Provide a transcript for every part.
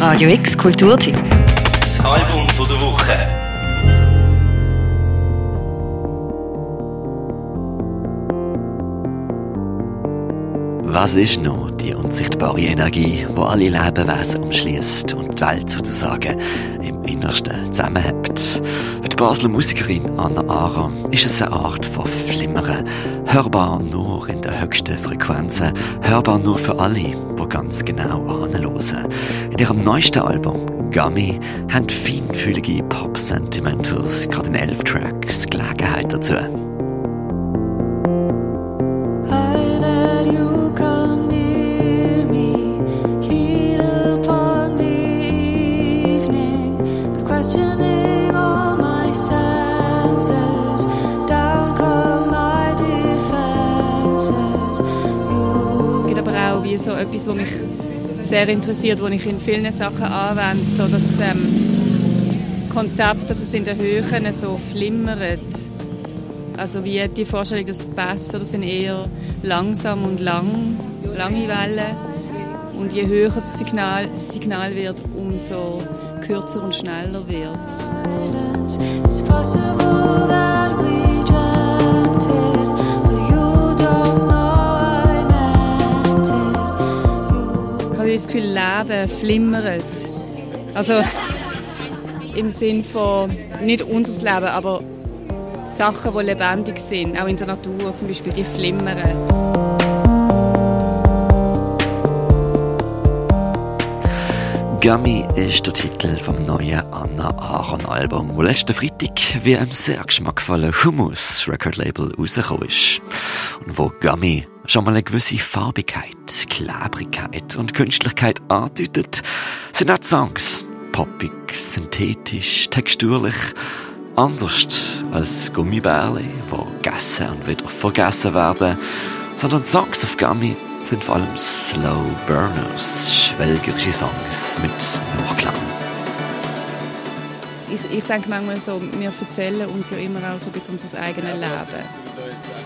Radio X Kulturteam. Das Album der Woche. Was ist noch die unsichtbare Energie, wo alle Lebewesen umschließt und die Welt sozusagen im Innersten zusammenhält? Für die Basler Musikerin Anna Ara ist es eine Art von Flimmern, hörbar nur in den höchsten Frequenzen, hörbar nur für alle, die ganz genau anhören. In ihrem neuesten Album Gummy haben feinfühlige Pop-Sentimentals gerade in elf Tracks Gelegenheit dazu. So etwas, was mich sehr interessiert, was ich in vielen Sachen anwende, so das ähm, Konzept, dass es in den Höhen so flimmert. Also wie die Vorstellung, dass Bässe das sind eher langsam und lang, lange Wellen. Und je höher das Signal, das Signal wird, umso kürzer und schneller wird es. Gefühl, Leben flimmert. Also im Sinn von nicht unser Leben, aber Sachen, die lebendig sind, auch in der Natur, zum Beispiel die flimmern. Gummy ist der Titel vom neuen Anna Aaron Album, das letzten Freitag wie einem sehr geschmackvollen Hummus Record Label rausgekommen ist. Und wo Gummy schon mal eine gewisse Farbigkeit, Klebrigkeit und Künstlichkeit andeutet, sind auch Songs poppig, synthetisch, texturlich, anders als Gummibärle, wo gegessen und wieder vergessen werden, sondern Songs auf Gummy sind vor allem Slow Burners, schwelgerische Songs mit Nachklang. Ich, ich denke manchmal so, wir erzählen uns ja immer auch so ein bisschen unser eigenes Leben.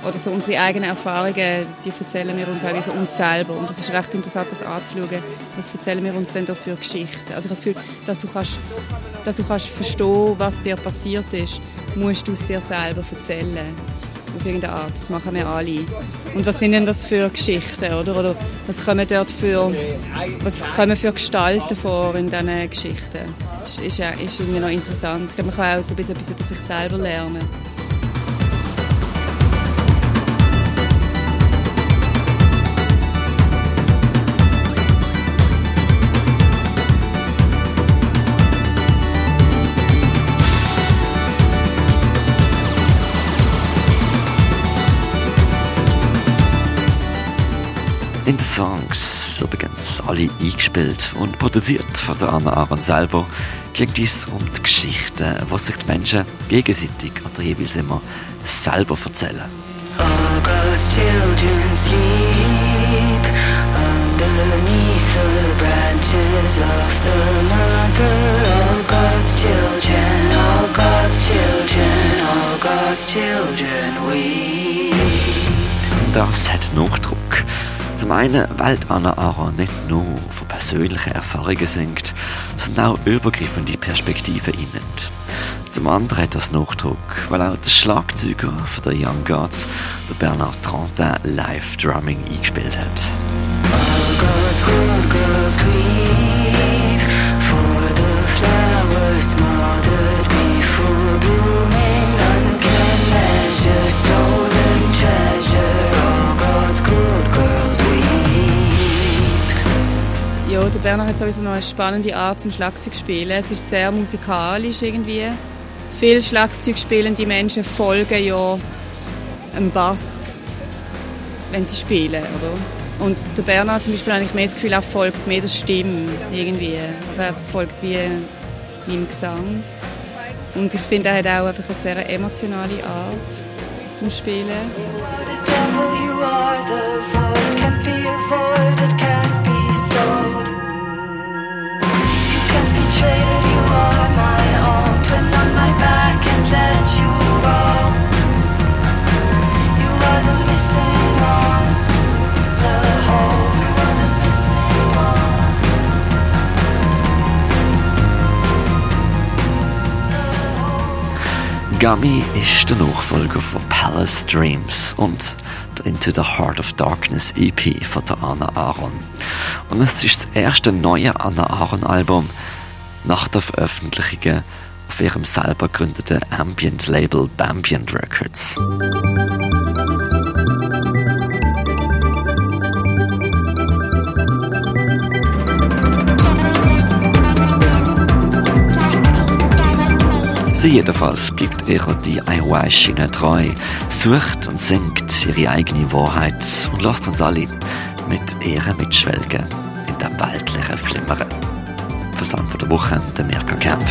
Oder so unsere eigenen Erfahrungen, die erzählen wir uns auch so uns selber. Und das ist recht interessant, das anzuschauen. Was erzählen wir uns denn da für Geschichten? Also ich habe das Gefühl, dass du kannst, dass du kannst verstehen, was dir passiert ist, musst du es dir selber erzählen auf irgendeine Art. Das machen wir alle. Und was sind denn das für Geschichten, oder? Oder was kommen dort für, was kommen für Gestalten vor in diesen Geschichten? Das ist, ist, ist irgendwie noch interessant. Ich glaube, man kann auch so ein bisschen etwas über sich selber lernen. In den Songs, übrigens alle eingespielt und produziert von der Anna Aaron selber, ging es um die Geschichten, was sich die Menschen gegenseitig oder jeweils immer selber erzählen. All God's children sleep underneath the branches of the mother. All God's children, all God's children, all God's children weep. Das hat Nachdruck. Zum einen, weil Anna Aaron nicht nur von persönlichen Erfahrungen singt, sondern auch übergreifende Perspektiven einnimmt. Zum anderen hat das Nachdruck, weil auch der Schlagzeuger von der Young Gods, der Bernard Trentin, Live-Drumming eingespielt hat. Bernhard hat sowieso noch eine spannende Art zum Schlagzeugspielen. Es ist sehr musikalisch irgendwie. Viele Schlagzeugspielende Menschen folgen ja einem Bass, wenn sie spielen, oder? Und der Bernhard zum Beispiel habe ich mehr das Gefühl, er folgt mehr der Stimme irgendwie. Also er folgt wie meinem Gesang. Und ich finde, er hat auch einfach eine sehr emotionale Art zum Spielen. Origami ist der Nachfolger von Palace Dreams und der Into the Heart of Darkness EP von der Anna Aaron. Und es ist das erste neue Anna Aaron Album nach der Veröffentlichung auf ihrem selber gegründeten Ambient Label Bambient Records. Sie jedenfalls bleibt ihrer DIY-Schiene treu, sucht und singt ihre eigene Wahrheit und lässt uns alle mit ihr mitschwelgen in dem weltlichen Flimmern. Versand von der Woche, der Mirka Kempf.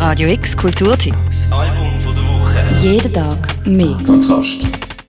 Radio X Kulturteam. Das Album von der Woche. Jeden Tag mehr. Kontrast.